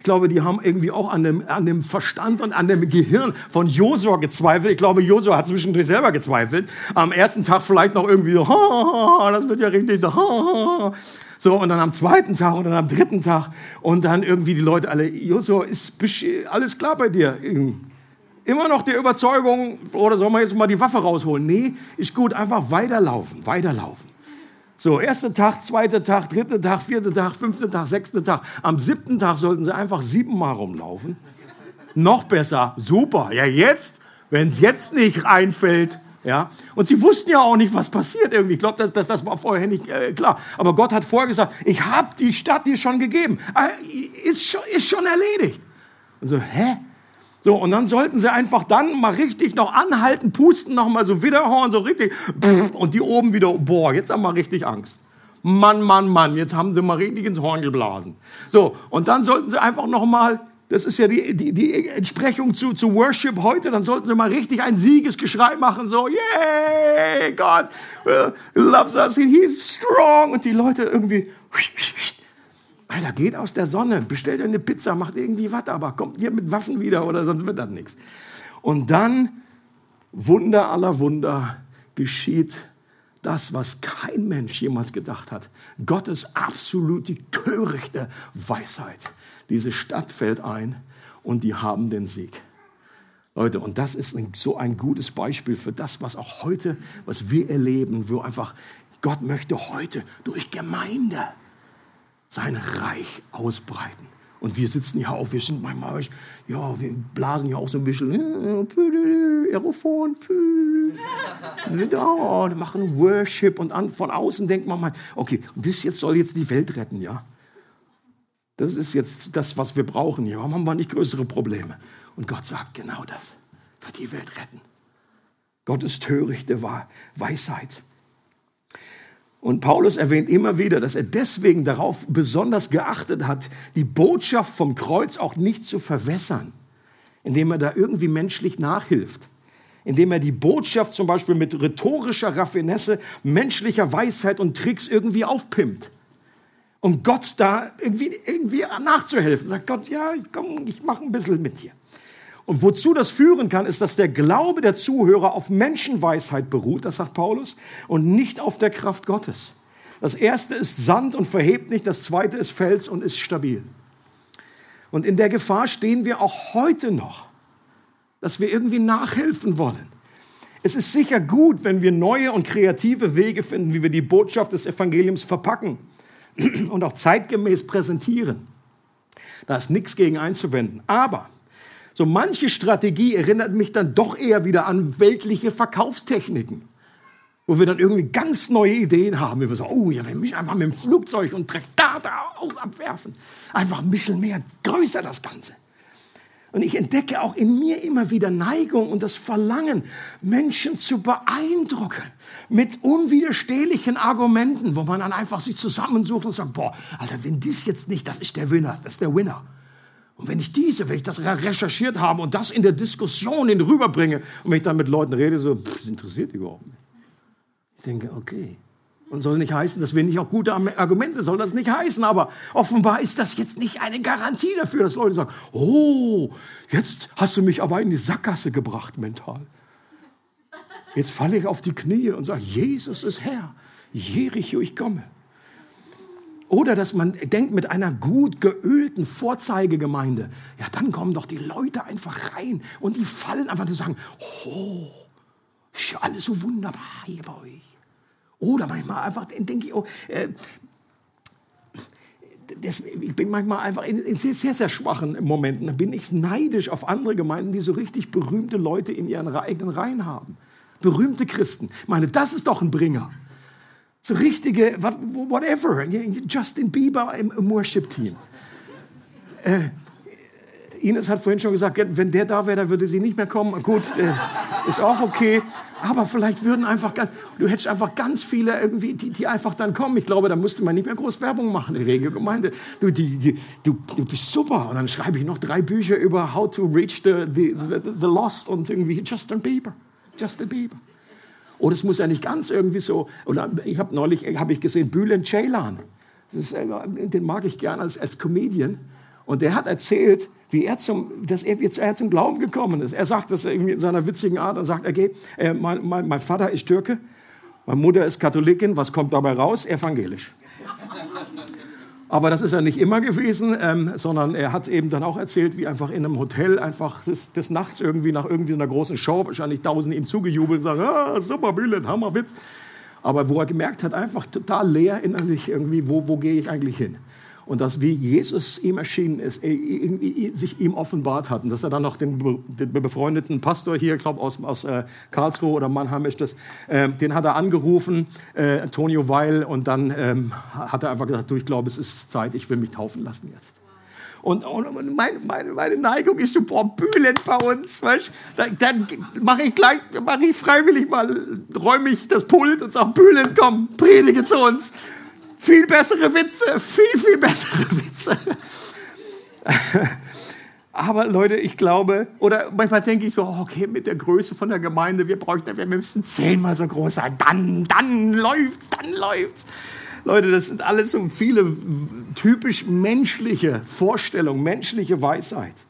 Ich glaube, die haben irgendwie auch an dem, an dem Verstand und an dem Gehirn von Josua gezweifelt. Ich glaube, Josua hat zwischendurch selber gezweifelt. Am ersten Tag vielleicht noch irgendwie so, das wird ja richtig, so, und dann am zweiten Tag und dann am dritten Tag und dann irgendwie die Leute alle, Josua, ist alles klar bei dir? Immer noch die Überzeugung, oder sollen wir jetzt mal die Waffe rausholen? Nee, ist gut, einfach weiterlaufen, weiterlaufen. So, erster Tag, zweiter Tag, dritter Tag, vierter Tag, fünfter Tag, sechster Tag. Am siebten Tag sollten sie einfach siebenmal rumlaufen. Noch besser, super. Ja, jetzt, wenn es jetzt nicht einfällt, ja? Und sie wussten ja auch nicht, was passiert irgendwie. Ich glaube, das, das, das war vorher nicht äh, klar. Aber Gott hat vorher gesagt, ich habe die Stadt dir schon gegeben. Äh, ist, schon, ist schon erledigt. Und so, hä? So, und dann sollten sie einfach dann mal richtig noch anhalten, pusten, noch mal so Widerhorn, so richtig. Und die oben wieder, boah, jetzt haben wir richtig Angst. Mann, Mann, Mann, jetzt haben sie mal richtig ins Horn geblasen. So, und dann sollten sie einfach noch mal das ist ja die, die, die Entsprechung zu, zu Worship heute. Dann sollten sie mal richtig ein Siegesgeschrei machen. So, yay, God uh, loves us, he's strong. Und die Leute irgendwie, Alter, geht aus der Sonne, bestellt eine Pizza, macht irgendwie was, aber kommt hier mit Waffen wieder oder sonst wird das nichts. Und dann, Wunder aller Wunder, geschieht das, was kein Mensch jemals gedacht hat. Gottes absolut die törichte Weisheit. Diese Stadt fällt ein und die haben den Sieg. Leute, und das ist so ein gutes Beispiel für das, was auch heute, was wir erleben, wo einfach Gott möchte heute durch Gemeinde sein Reich ausbreiten. Und wir sitzen hier auf, wir sind manchmal, ja, wir blasen hier auch so ein bisschen, äh, Aerophon, da, machen Worship und von außen denkt man mal, okay, das jetzt soll jetzt die Welt retten, ja. Das ist jetzt das, was wir brauchen hier. Warum haben wir nicht größere Probleme? Und Gott sagt genau das. Wird die Welt retten. Gottes törichte Weisheit. Und Paulus erwähnt immer wieder, dass er deswegen darauf besonders geachtet hat, die Botschaft vom Kreuz auch nicht zu verwässern, indem er da irgendwie menschlich nachhilft, indem er die Botschaft zum Beispiel mit rhetorischer Raffinesse, menschlicher Weisheit und Tricks irgendwie aufpimpt um Gott da irgendwie, irgendwie nachzuhelfen. Sagt Gott, ja, komm, ich mache ein bisschen mit dir. Und wozu das führen kann, ist, dass der Glaube der Zuhörer auf Menschenweisheit beruht, das sagt Paulus, und nicht auf der Kraft Gottes. Das erste ist Sand und verhebt nicht, das zweite ist Fels und ist stabil. Und in der Gefahr stehen wir auch heute noch, dass wir irgendwie nachhelfen wollen. Es ist sicher gut, wenn wir neue und kreative Wege finden, wie wir die Botschaft des Evangeliums verpacken und auch zeitgemäß präsentieren. Da ist nichts gegen einzuwenden. Aber so manche Strategie erinnert mich dann doch eher wieder an weltliche Verkaufstechniken wo wir dann irgendwie ganz neue Ideen haben. Wir sagen, oh, ja, wir mich einfach mit dem Flugzeug und aus abwerfen. Einfach ein bisschen mehr, größer das Ganze. Und ich entdecke auch in mir immer wieder Neigung und das Verlangen, Menschen zu beeindrucken mit unwiderstehlichen Argumenten, wo man dann einfach sich zusammensucht und sagt, boah, Alter, wenn dies jetzt nicht, das ist der Winner, das ist der Winner. Und wenn ich diese, wenn ich das recherchiert habe und das in der Diskussion hin rüberbringe und wenn ich dann mit Leuten rede, so, pff, das interessiert die überhaupt nicht. Ich denke, okay. Und soll nicht heißen, dass wir nicht auch gute Argumente, soll das nicht heißen, aber offenbar ist das jetzt nicht eine Garantie dafür, dass Leute sagen, oh, jetzt hast du mich aber in die Sackgasse gebracht mental. Jetzt falle ich auf die Knie und sage, Jesus ist Herr, Jericho, ich komme. Oder dass man denkt, mit einer gut geölten Vorzeigegemeinde, ja, dann kommen doch die Leute einfach rein und die fallen einfach und sagen, oh, ist ja alles so wunderbar hier bei euch. Oder manchmal einfach denke ich, oh, äh, das, ich bin manchmal einfach in, in, sehr, sehr, sehr schwachen Momenten. Da bin ich neidisch auf andere Gemeinden, die so richtig berühmte Leute in ihren eigenen Reihen haben. Berühmte Christen. Ich meine, das ist doch ein Bringer. So richtige, whatever, Justin Bieber im, Worship-Team. Äh, Ines hat vorhin schon gesagt, wenn der da wäre, dann würde sie nicht mehr kommen. Gut, äh, ist auch okay. Aber vielleicht würden einfach, du hättest einfach ganz viele irgendwie, die, die einfach dann kommen. Ich glaube, da müsste man nicht mehr groß Werbung machen in der Gemeinde. Du, die, die, du, du bist super. Und dann schreibe ich noch drei Bücher über How to Reach the, the, the, the Lost und irgendwie Justin Bieber. Justin Bieber. Oder es muss ja nicht ganz irgendwie so. Oder ich habe neulich hab ich gesehen, Bülent Ceylan. Ist, äh, den mag ich gern als, als Comedian. Und der hat erzählt, wie er zum, dass er, jetzt, er zum Glauben gekommen ist. Er sagt das irgendwie in seiner witzigen Art. Er sagt, okay, äh, mein, mein, mein Vater ist Türke, meine Mutter ist Katholikin. Was kommt dabei raus? Evangelisch. Aber das ist er nicht immer gewesen, ähm, sondern er hat eben dann auch erzählt, wie einfach in einem Hotel einfach des, des Nachts irgendwie nach irgendwie einer großen Show wahrscheinlich Tausende ihm zugejubelt sagen, ah, super Bülent, Hammerwitz. Aber wo er gemerkt hat, einfach total leer innerlich irgendwie, wo, wo gehe ich eigentlich hin? Und dass wie Jesus ihm erschienen ist, sich ihm offenbart hat und dass er dann noch den, den befreundeten Pastor hier, ich glaube aus, aus äh, Karlsruhe oder Mannheim ist das, äh, den hat er angerufen, äh, Antonio Weil, und dann ähm, hat er einfach gesagt, du, ich glaube, es ist Zeit, ich will mich taufen lassen jetzt. Und, und meine, meine, meine, Neigung ist so, boah, Bühlen bei uns, weißt? Dann, dann mache ich gleich, mache ich freiwillig mal, räume ich das Pult und sage, Bühlen, komm, predige zu uns viel bessere Witze, viel, viel bessere Witze. Aber Leute, ich glaube, oder manchmal denke ich so, okay, mit der Größe von der Gemeinde, wir bräuchten, wir müssen zehnmal so groß sein, dann, dann läuft, dann läuft's. Leute, das sind alles so viele typisch menschliche Vorstellungen, menschliche Weisheit.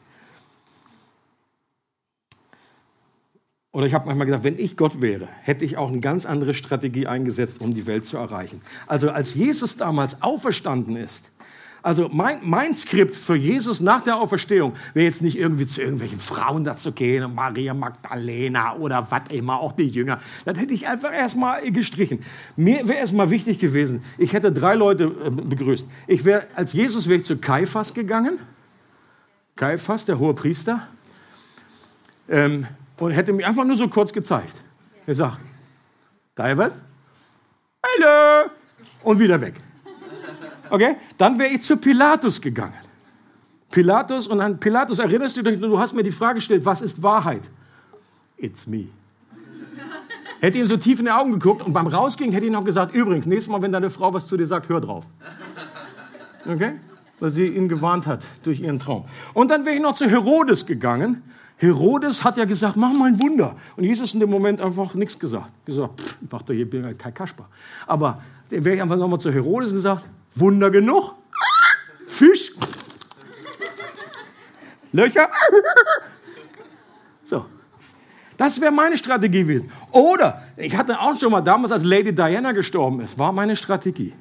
Oder ich habe manchmal gedacht, wenn ich Gott wäre, hätte ich auch eine ganz andere Strategie eingesetzt, um die Welt zu erreichen. Also als Jesus damals auferstanden ist, also mein, mein Skript für Jesus nach der Auferstehung wäre jetzt nicht irgendwie zu irgendwelchen Frauen dazu gehen, Maria Magdalena oder was immer, auch die Jünger. Das hätte ich einfach erstmal gestrichen. Mir wäre erstmal wichtig gewesen, ich hätte drei Leute äh, begrüßt. Ich wäre, als Jesus wäre ich zu Kaiphas gegangen. Kaiphas, der hohe Priester. Ähm, und hätte mir einfach nur so kurz gezeigt. Er sagt, geil was? Hallo! Und wieder weg. Okay? Dann wäre ich zu Pilatus gegangen. Pilatus, und an Pilatus erinnerst du dich, du hast mir die Frage gestellt, was ist Wahrheit? It's me. Hätte ihm so tief in die Augen geguckt und beim Rausgehen hätte ich noch gesagt, übrigens, nächstes Mal, wenn deine Frau was zu dir sagt, hör drauf. Okay? Weil sie ihn gewarnt hat durch ihren Traum. Und dann wäre ich noch zu Herodes gegangen Herodes hat ja gesagt, mach mal ein Wunder. Und Jesus in dem Moment einfach nichts gesagt. Gesagt, pff, mach doch hier kein Kasper. Aber dann wäre ich einfach nochmal zu Herodes und gesagt, Wunder genug. Fisch. Löcher. So. Das wäre meine Strategie gewesen. Oder, ich hatte auch schon mal damals, als Lady Diana gestorben ist, war meine Strategie.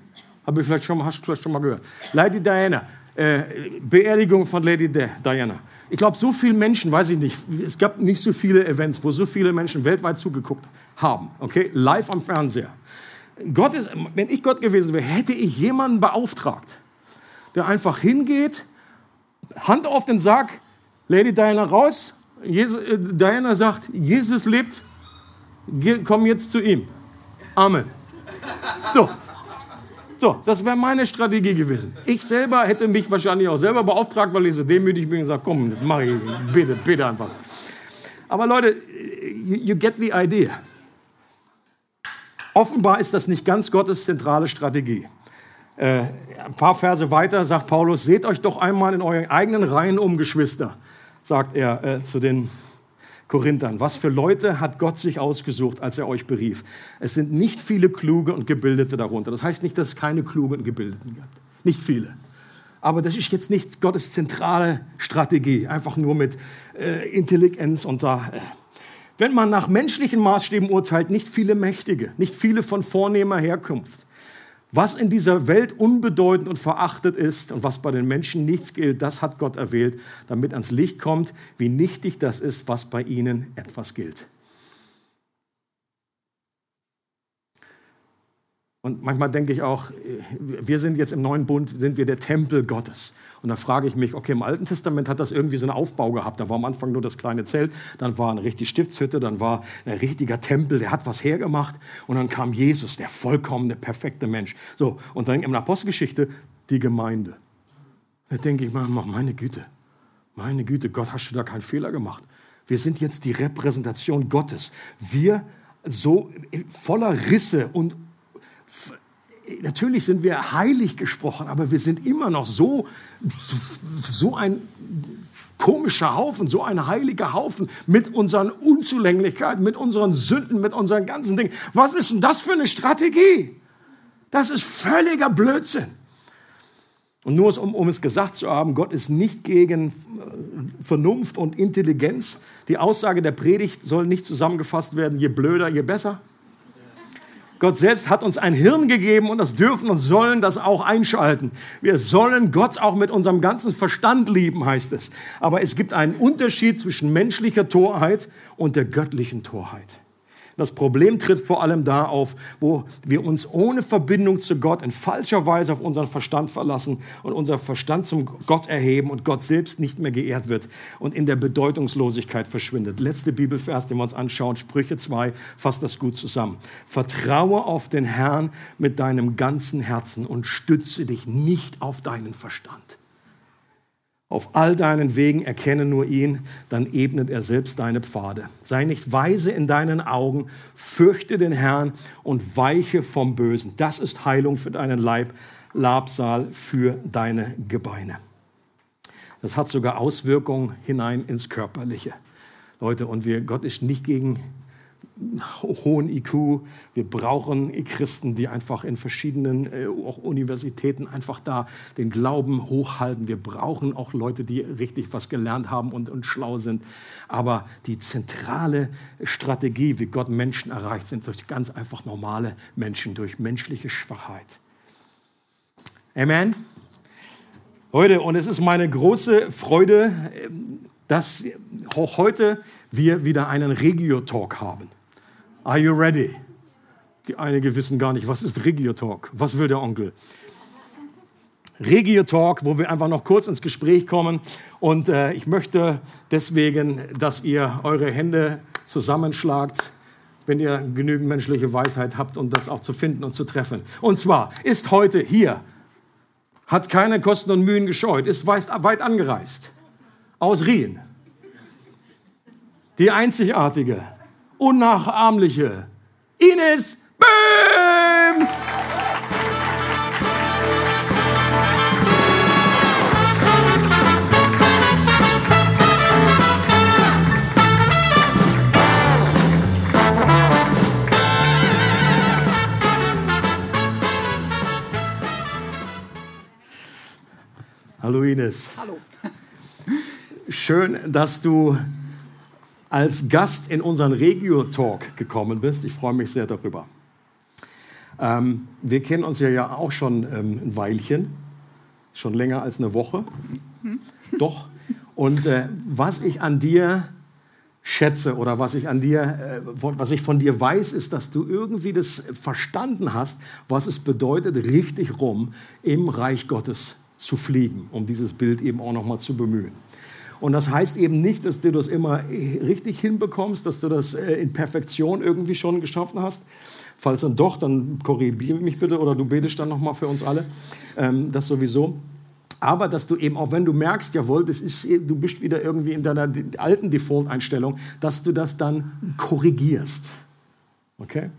Habe ich vielleicht schon mal, hast du vielleicht schon mal gehört. Lady Diana, äh, Beerdigung von Lady Diana. Ich glaube, so viele Menschen, weiß ich nicht, es gab nicht so viele Events, wo so viele Menschen weltweit zugeguckt haben, okay, live am Fernseher. Gott ist, wenn ich Gott gewesen wäre, hätte ich jemanden beauftragt, der einfach hingeht Hand auf den Sarg, Lady Diana raus. Jesus, äh, Diana sagt, Jesus lebt, komm jetzt zu ihm. Amen. So, so, das wäre meine Strategie gewesen. Ich selber hätte mich wahrscheinlich auch selber beauftragt, weil ich so demütig bin und gesagt, komm, das mach ich, bitte, bitte einfach. Aber Leute, you, you get the idea. Offenbar ist das nicht ganz Gottes zentrale Strategie. Äh, ein paar Verse weiter sagt Paulus, seht euch doch einmal in euren eigenen Reihen um, Geschwister, sagt er äh, zu den Korinthern. Was für Leute hat Gott sich ausgesucht, als er euch berief? Es sind nicht viele kluge und gebildete darunter. Das heißt nicht, dass es keine klugen und gebildeten gibt. Nicht viele. Aber das ist jetzt nicht Gottes zentrale Strategie, einfach nur mit äh, Intelligenz und da. Äh. Wenn man nach menschlichen Maßstäben urteilt, nicht viele Mächtige, nicht viele von vornehmer Herkunft. Was in dieser Welt unbedeutend und verachtet ist und was bei den Menschen nichts gilt, das hat Gott erwählt, damit ans Licht kommt, wie nichtig das ist, was bei ihnen etwas gilt. Und manchmal denke ich auch, wir sind jetzt im neuen Bund, sind wir der Tempel Gottes. Und da frage ich mich, okay, im Alten Testament hat das irgendwie so einen Aufbau gehabt. Da war am Anfang nur das kleine Zelt, dann war eine richtige Stiftshütte, dann war ein richtiger Tempel, der hat was hergemacht. Und dann kam Jesus, der vollkommene, perfekte Mensch. So, und dann in der Apostelgeschichte die Gemeinde. Da denke ich, meine Güte, meine Güte, Gott, hast du da keinen Fehler gemacht? Wir sind jetzt die Repräsentation Gottes. Wir so voller Risse und natürlich sind wir heilig gesprochen, aber wir sind immer noch so, so ein komischer Haufen, so ein heiliger Haufen mit unseren Unzulänglichkeiten, mit unseren Sünden, mit unseren ganzen Dingen. Was ist denn das für eine Strategie? Das ist völliger Blödsinn. Und nur um, um es gesagt zu haben, Gott ist nicht gegen äh, Vernunft und Intelligenz. Die Aussage der Predigt soll nicht zusammengefasst werden, je blöder, je besser. Gott selbst hat uns ein Hirn gegeben und das dürfen und sollen das auch einschalten. Wir sollen Gott auch mit unserem ganzen Verstand lieben, heißt es. Aber es gibt einen Unterschied zwischen menschlicher Torheit und der göttlichen Torheit. Das Problem tritt vor allem da auf, wo wir uns ohne Verbindung zu Gott in falscher Weise auf unseren Verstand verlassen und unser Verstand zum Gott erheben und Gott selbst nicht mehr geehrt wird und in der Bedeutungslosigkeit verschwindet. Letzte Bibelvers, den wir uns anschauen, Sprüche 2, fasst das gut zusammen. Vertraue auf den Herrn mit deinem ganzen Herzen und stütze dich nicht auf deinen Verstand. Auf all deinen Wegen erkenne nur ihn, dann ebnet er selbst deine Pfade. Sei nicht weise in deinen Augen, fürchte den Herrn und weiche vom Bösen. Das ist Heilung für deinen Leib, Labsal für deine Gebeine. Das hat sogar Auswirkungen hinein ins Körperliche. Leute, und wir, Gott ist nicht gegen hohen IQ. Wir brauchen Christen, die einfach in verschiedenen äh, auch Universitäten einfach da den Glauben hochhalten. Wir brauchen auch Leute, die richtig was gelernt haben und, und schlau sind. Aber die zentrale Strategie, wie Gott Menschen erreicht, sind durch ganz einfach normale Menschen, durch menschliche Schwachheit. Amen. Heute, und es ist meine große Freude, ähm, dass auch heute wir wieder einen Regio-Talk haben. Are you ready? Die einige wissen gar nicht, was ist Regio Talk? Was will der Onkel? Regio Talk, wo wir einfach noch kurz ins Gespräch kommen. Und äh, ich möchte deswegen, dass ihr eure Hände zusammenschlagt, wenn ihr genügend menschliche Weisheit habt, um das auch zu finden und zu treffen. Und zwar ist heute hier, hat keine Kosten und Mühen gescheut, ist weit angereist, aus Rien. Die einzigartige, unnachahmliche Ines Böhm. Hallo Ines. Hallo. Schön, dass du als Gast in unseren Regio-Talk gekommen bist. Ich freue mich sehr darüber. Ähm, wir kennen uns ja, ja auch schon ähm, ein Weilchen, schon länger als eine Woche. Mhm. Doch. Und äh, was ich an dir schätze oder was ich an dir, äh, was ich von dir weiß, ist, dass du irgendwie das verstanden hast, was es bedeutet, richtig rum im Reich Gottes zu fliegen, um dieses Bild eben auch nochmal zu bemühen. Und das heißt eben nicht, dass du das immer richtig hinbekommst, dass du das äh, in Perfektion irgendwie schon geschaffen hast. Falls dann doch, dann korrigiere mich bitte oder du betest dann nochmal für uns alle. Ähm, das sowieso. Aber dass du eben, auch wenn du merkst, jawohl, das ist, du bist wieder irgendwie in deiner alten Default-Einstellung, dass du das dann korrigierst. Okay?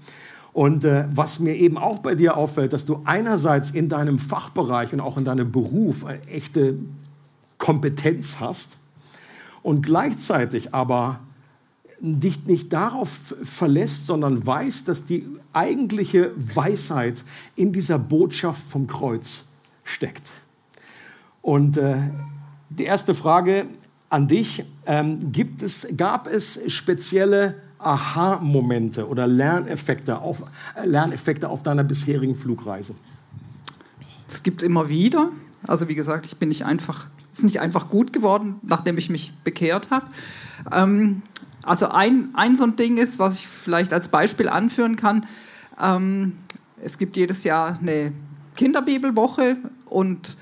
Und äh, was mir eben auch bei dir auffällt, dass du einerseits in deinem Fachbereich und auch in deinem Beruf eine echte Kompetenz hast und gleichzeitig aber dich nicht darauf verlässt, sondern weißt, dass die eigentliche Weisheit in dieser Botschaft vom Kreuz steckt. Und äh, die erste Frage an dich, ähm, gibt es, gab es spezielle Aha-Momente oder Lerneffekte auf, äh, Lerneffekte auf deiner bisherigen Flugreise? Es gibt immer wieder. Also wie gesagt, ich bin nicht einfach, ist nicht einfach gut geworden, nachdem ich mich bekehrt habe. Ähm, also ein, ein so ein Ding ist, was ich vielleicht als Beispiel anführen kann. Ähm, es gibt jedes Jahr eine Kinderbibelwoche und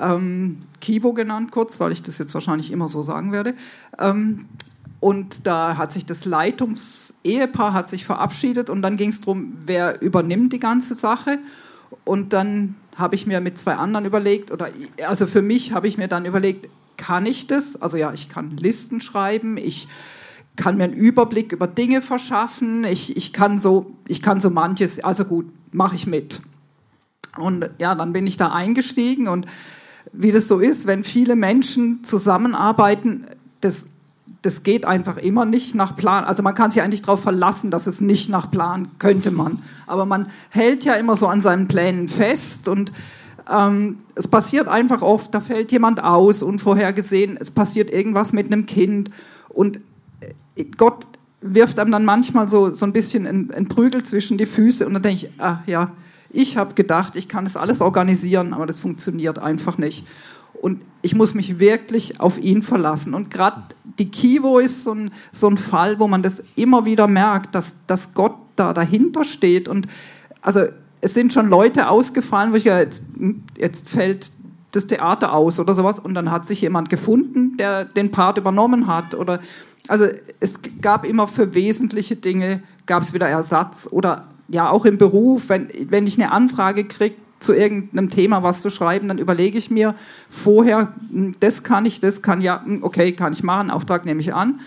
ähm, Kivo genannt kurz, weil ich das jetzt wahrscheinlich immer so sagen werde. Ähm, und da hat sich das Leitungsehepaar hat sich verabschiedet und dann ging es darum, wer übernimmt die ganze Sache. Und dann habe ich mir mit zwei anderen überlegt, oder also für mich habe ich mir dann überlegt, kann ich das? Also ja, ich kann Listen schreiben, ich kann mir einen Überblick über Dinge verschaffen, ich, ich, kann, so, ich kann so manches, also gut, mache ich mit. Und ja, dann bin ich da eingestiegen und wie das so ist, wenn viele Menschen zusammenarbeiten, das das geht einfach immer nicht nach Plan. Also man kann sich eigentlich darauf verlassen, dass es nicht nach Plan könnte man. Aber man hält ja immer so an seinen Plänen fest und ähm, es passiert einfach oft, da fällt jemand aus, unvorhergesehen, es passiert irgendwas mit einem Kind und äh, Gott wirft einem dann manchmal so, so ein bisschen ein, Prügel zwischen die Füße und dann denke ich, ah ja, ich habe gedacht, ich kann das alles organisieren, aber das funktioniert einfach nicht. Und ich muss mich wirklich auf ihn verlassen. Und gerade die Kivo ist so ein, so ein Fall, wo man das immer wieder merkt, dass, dass Gott da dahinter steht. Und also es sind schon Leute ausgefallen, wo ich ja, jetzt, jetzt fällt das Theater aus oder sowas. Und dann hat sich jemand gefunden, der den Part übernommen hat. Oder also es gab immer für wesentliche Dinge gab es wieder Ersatz oder ja auch im Beruf, wenn, wenn ich eine Anfrage kriege, zu irgendeinem Thema was zu schreiben, dann überlege ich mir vorher, hm, das kann ich, das kann ja, hm, okay, kann ich machen, Auftrag nehme ich an.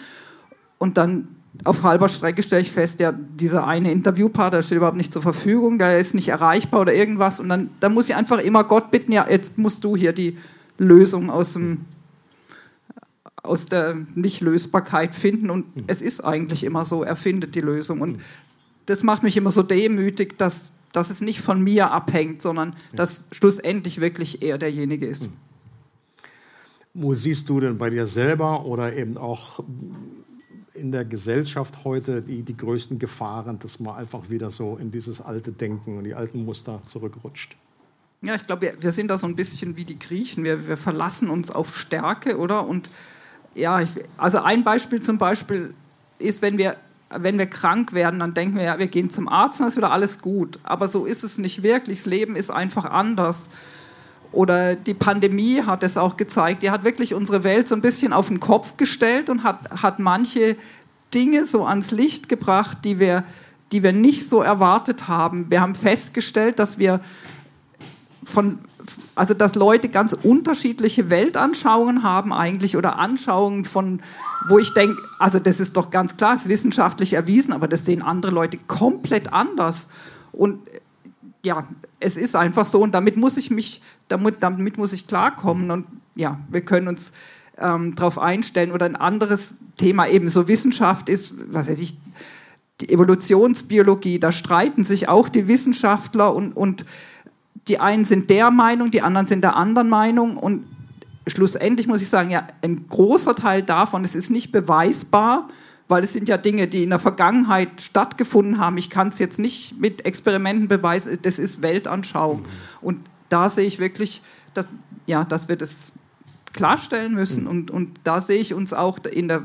Und dann auf halber Strecke stelle ich fest, ja, dieser eine Interviewpartner steht überhaupt nicht zur Verfügung, der ist nicht erreichbar oder irgendwas. Und dann, dann muss ich einfach immer Gott bitten, ja, jetzt musst du hier die Lösung aus dem aus der Nichtlösbarkeit finden und mhm. es ist eigentlich immer so, er findet die Lösung und mhm. das macht mich immer so demütig, dass dass es nicht von mir abhängt, sondern dass schlussendlich wirklich er derjenige ist. Hm. Wo siehst du denn bei dir selber oder eben auch in der Gesellschaft heute die, die größten Gefahren, dass man einfach wieder so in dieses alte Denken und die alten Muster zurückrutscht? Ja, ich glaube, wir, wir, sind da so ein bisschen wie die Griechen. Wir, wir verlassen uns auf Stärke, oder? Und ja, ich, also ein Beispiel zum Beispiel ist, wenn wir wenn wir krank werden, dann denken wir, ja, wir gehen zum Arzt und dann ist wieder alles gut. Aber so ist es nicht wirklich. Das Leben ist einfach anders. Oder die Pandemie hat es auch gezeigt. Die hat wirklich unsere Welt so ein bisschen auf den Kopf gestellt und hat, hat manche Dinge so ans Licht gebracht, die wir, die wir nicht so erwartet haben. Wir haben festgestellt, dass wir von, also dass Leute ganz unterschiedliche Weltanschauungen haben eigentlich oder Anschauungen von, wo ich denke, also das ist doch ganz klar, ist wissenschaftlich erwiesen, aber das sehen andere Leute komplett anders. Und ja, es ist einfach so und damit muss ich mich, damit, damit muss ich klarkommen und ja, wir können uns ähm, darauf einstellen. Oder ein anderes Thema eben so Wissenschaft ist, was weiß ich, die Evolutionsbiologie, da streiten sich auch die Wissenschaftler und, und die einen sind der Meinung, die anderen sind der anderen Meinung und schlussendlich muss ich sagen, ja, ein großer Teil davon, es ist nicht beweisbar, weil es sind ja Dinge, die in der Vergangenheit stattgefunden haben. Ich kann es jetzt nicht mit Experimenten beweisen, das ist Weltanschauung. Mhm. Und da sehe ich wirklich, dass, ja, dass wir das klarstellen müssen. Mhm. Und, und da sehe ich uns auch in der,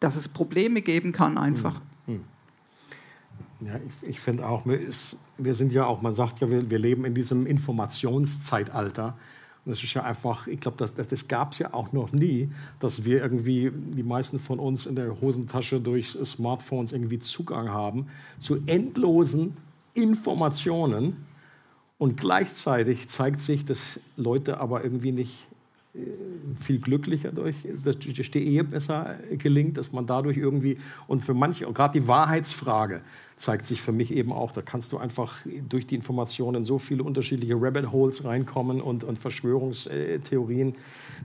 dass es Probleme geben kann einfach. Ja, ich, ich finde auch, wir sind ja auch, man sagt ja, wir, wir leben in diesem Informationszeitalter. Und das ist ja einfach, ich glaube, das, das, das gab es ja auch noch nie, dass wir irgendwie, die meisten von uns in der Hosentasche durch Smartphones irgendwie Zugang haben zu endlosen Informationen. Und gleichzeitig zeigt sich, dass Leute aber irgendwie nicht viel glücklicher durch, dass die Ehe besser gelingt, dass man dadurch irgendwie, und für manche, gerade die Wahrheitsfrage zeigt sich für mich eben auch, da kannst du einfach durch die Informationen so viele unterschiedliche Rabbit Holes reinkommen und, und Verschwörungstheorien,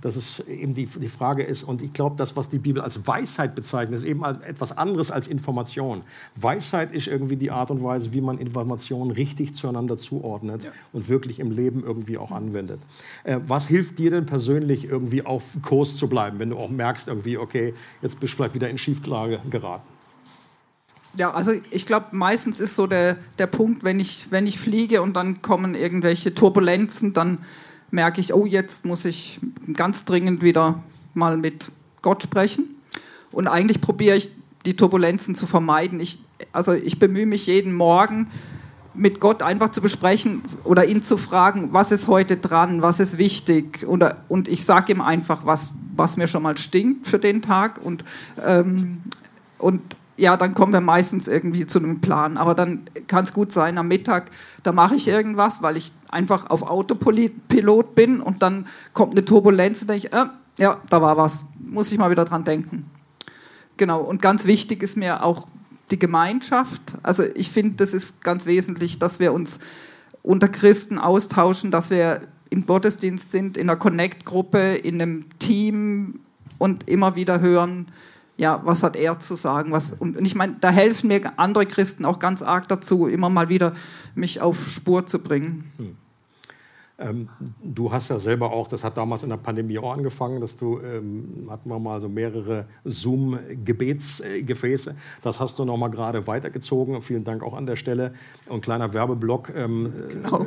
dass es eben die, die Frage ist, und ich glaube, das, was die Bibel als Weisheit bezeichnet, ist eben als etwas anderes als Information. Weisheit ist irgendwie die Art und Weise, wie man Informationen richtig zueinander zuordnet ja. und wirklich im Leben irgendwie auch anwendet. Äh, was hilft dir denn persönlich irgendwie auf Kurs zu bleiben, wenn du auch merkst irgendwie, okay, jetzt bist du vielleicht wieder in Schieflage geraten? Ja, also ich glaube, meistens ist so der, der Punkt, wenn ich, wenn ich fliege und dann kommen irgendwelche Turbulenzen, dann merke ich, oh, jetzt muss ich ganz dringend wieder mal mit Gott sprechen. Und eigentlich probiere ich, die Turbulenzen zu vermeiden. Ich, also ich bemühe mich jeden Morgen, mit Gott einfach zu besprechen oder ihn zu fragen, was ist heute dran, was ist wichtig. Und, und ich sage ihm einfach, was, was mir schon mal stinkt für den Tag. Und, ähm, und ja, dann kommen wir meistens irgendwie zu einem Plan. Aber dann kann es gut sein, am Mittag, da mache ich irgendwas, weil ich einfach auf Autopilot bin und dann kommt eine Turbulenz und denke ich, äh, ja, da war was, muss ich mal wieder dran denken. Genau, und ganz wichtig ist mir auch die Gemeinschaft. Also ich finde, das ist ganz wesentlich, dass wir uns unter Christen austauschen, dass wir im Gottesdienst sind, in einer Connect-Gruppe, in einem Team und immer wieder hören, ja, was hat er zu sagen? Was, und ich meine, da helfen mir andere Christen auch ganz arg dazu, immer mal wieder mich auf Spur zu bringen. Hm. Ähm, du hast ja selber auch, das hat damals in der Pandemie auch angefangen, dass du, ähm, hatten wir mal so mehrere Zoom-Gebetsgefäße. Das hast du noch mal gerade weitergezogen. Vielen Dank auch an der Stelle. Und kleiner Werbeblock. Ähm, genau.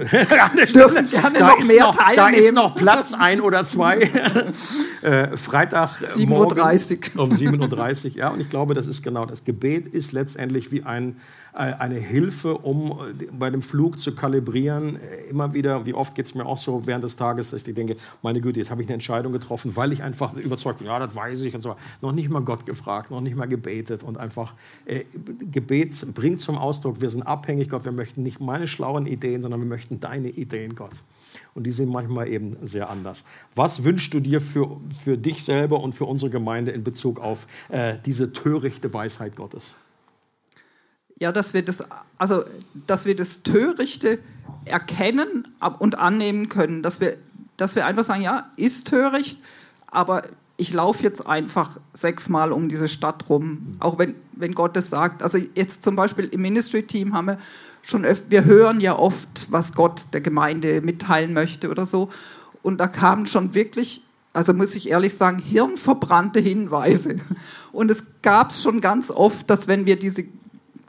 Dürfen gerne da noch mehr noch, teilnehmen. Da ist noch Platz, ein oder zwei. äh, Freitag 7.30 Uhr. Um 7.30 Uhr, ja. Und ich glaube, das ist genau, das Gebet ist letztendlich wie ein äh, eine Hilfe, um äh, bei dem Flug zu kalibrieren. Äh, immer wieder, wie oft geht es mir auch so während des Tages, dass ich denke, meine Güte, jetzt habe ich eine Entscheidung getroffen, weil ich einfach überzeugt bin, ja, das weiß ich und so. Noch nicht mal Gott gefragt, noch nicht mal gebetet und einfach äh, Gebet bringt zum Ausdruck, wir sind abhängig, Gott, wir möchten nicht meine schlauen Ideen, sondern wir möchten deine Ideen, Gott. Und die sind manchmal eben sehr anders. Was wünschst du dir für, für dich selber und für unsere Gemeinde in Bezug auf äh, diese törichte Weisheit Gottes? Ja, dass wir das, also, dass wir das Törichte erkennen und annehmen können, dass wir, dass wir einfach sagen, ja, ist töricht, aber ich laufe jetzt einfach sechsmal um diese Stadt rum, auch wenn, wenn Gott das sagt. Also jetzt zum Beispiel im Ministry-Team haben wir schon, wir hören ja oft, was Gott der Gemeinde mitteilen möchte oder so. Und da kamen schon wirklich, also muss ich ehrlich sagen, hirnverbrannte Hinweise. Und es gab es schon ganz oft, dass wenn wir diese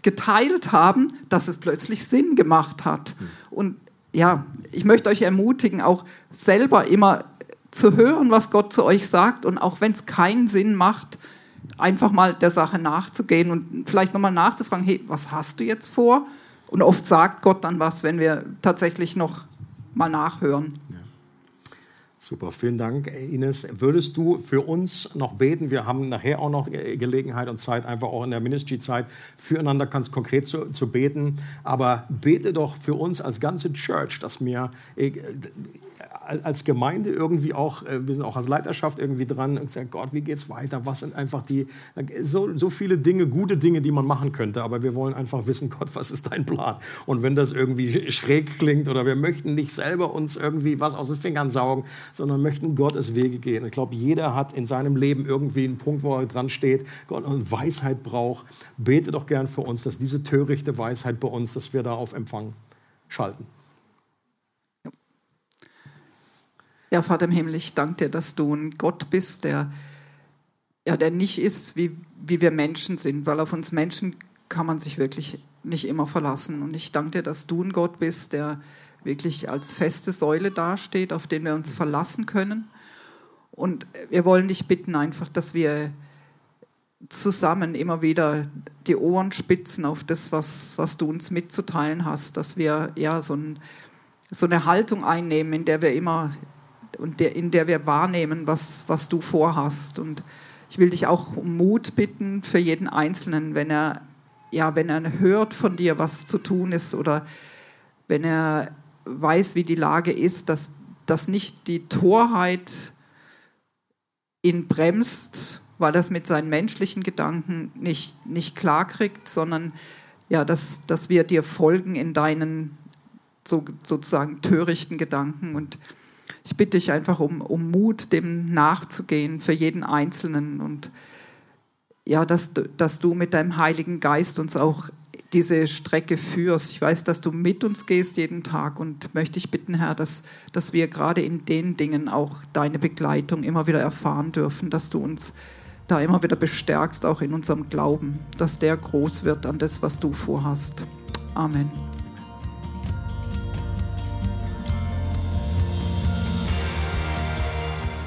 geteilt haben, dass es plötzlich Sinn gemacht hat. Und ja, ich möchte euch ermutigen, auch selber immer zu hören, was Gott zu euch sagt und auch wenn es keinen Sinn macht, einfach mal der Sache nachzugehen und vielleicht nochmal nachzufragen, hey, was hast du jetzt vor? Und oft sagt Gott dann was, wenn wir tatsächlich noch mal nachhören. Super, vielen Dank, Ines. Würdest du für uns noch beten? Wir haben nachher auch noch Gelegenheit und Zeit, einfach auch in der Ministry-Zeit füreinander ganz konkret zu, zu beten. Aber bete doch für uns als ganze Church, dass wir äh, als Gemeinde irgendwie auch, äh, wir sind auch als Leiterschaft irgendwie dran und sagen, Gott, wie geht's weiter? Was sind einfach die, so, so viele Dinge, gute Dinge, die man machen könnte, aber wir wollen einfach wissen, Gott, was ist dein Plan? Und wenn das irgendwie schräg klingt oder wir möchten nicht selber uns irgendwie was aus den Fingern saugen, sondern möchten Gottes Wege gehen. Ich glaube, jeder hat in seinem Leben irgendwie einen Punkt, wo er dran steht, Gott und Weisheit braucht. Bete doch gern für uns, dass diese törichte Weisheit bei uns, dass wir da auf Empfang schalten. Ja, Vater im Himmel, ich danke dir, dass du ein Gott bist, der, ja, der nicht ist, wie, wie wir Menschen sind, weil auf uns Menschen kann man sich wirklich nicht immer verlassen. Und ich danke dir, dass du ein Gott bist, der wirklich als feste Säule dasteht, auf den wir uns verlassen können. Und wir wollen dich bitten einfach, dass wir zusammen immer wieder die Ohren spitzen auf das, was, was du uns mitzuteilen hast, dass wir ja so, ein, so eine Haltung einnehmen, in der wir immer und der, in der wir wahrnehmen, was, was du vorhast. Und ich will dich auch um Mut bitten für jeden Einzelnen, wenn er, ja, wenn er hört von dir, was zu tun ist oder wenn er weiß, wie die Lage ist, dass, dass nicht die Torheit ihn bremst, weil er es mit seinen menschlichen Gedanken nicht, nicht klarkriegt, sondern ja, dass, dass wir dir folgen in deinen so, sozusagen törichten Gedanken. Und ich bitte dich einfach um, um Mut, dem nachzugehen für jeden Einzelnen und ja, dass, dass du mit deinem Heiligen Geist uns auch diese Strecke führst. Ich weiß, dass du mit uns gehst jeden Tag und möchte ich bitten, Herr, dass, dass wir gerade in den Dingen auch deine Begleitung immer wieder erfahren dürfen, dass du uns da immer wieder bestärkst, auch in unserem Glauben, dass der groß wird an das, was du vorhast. Amen.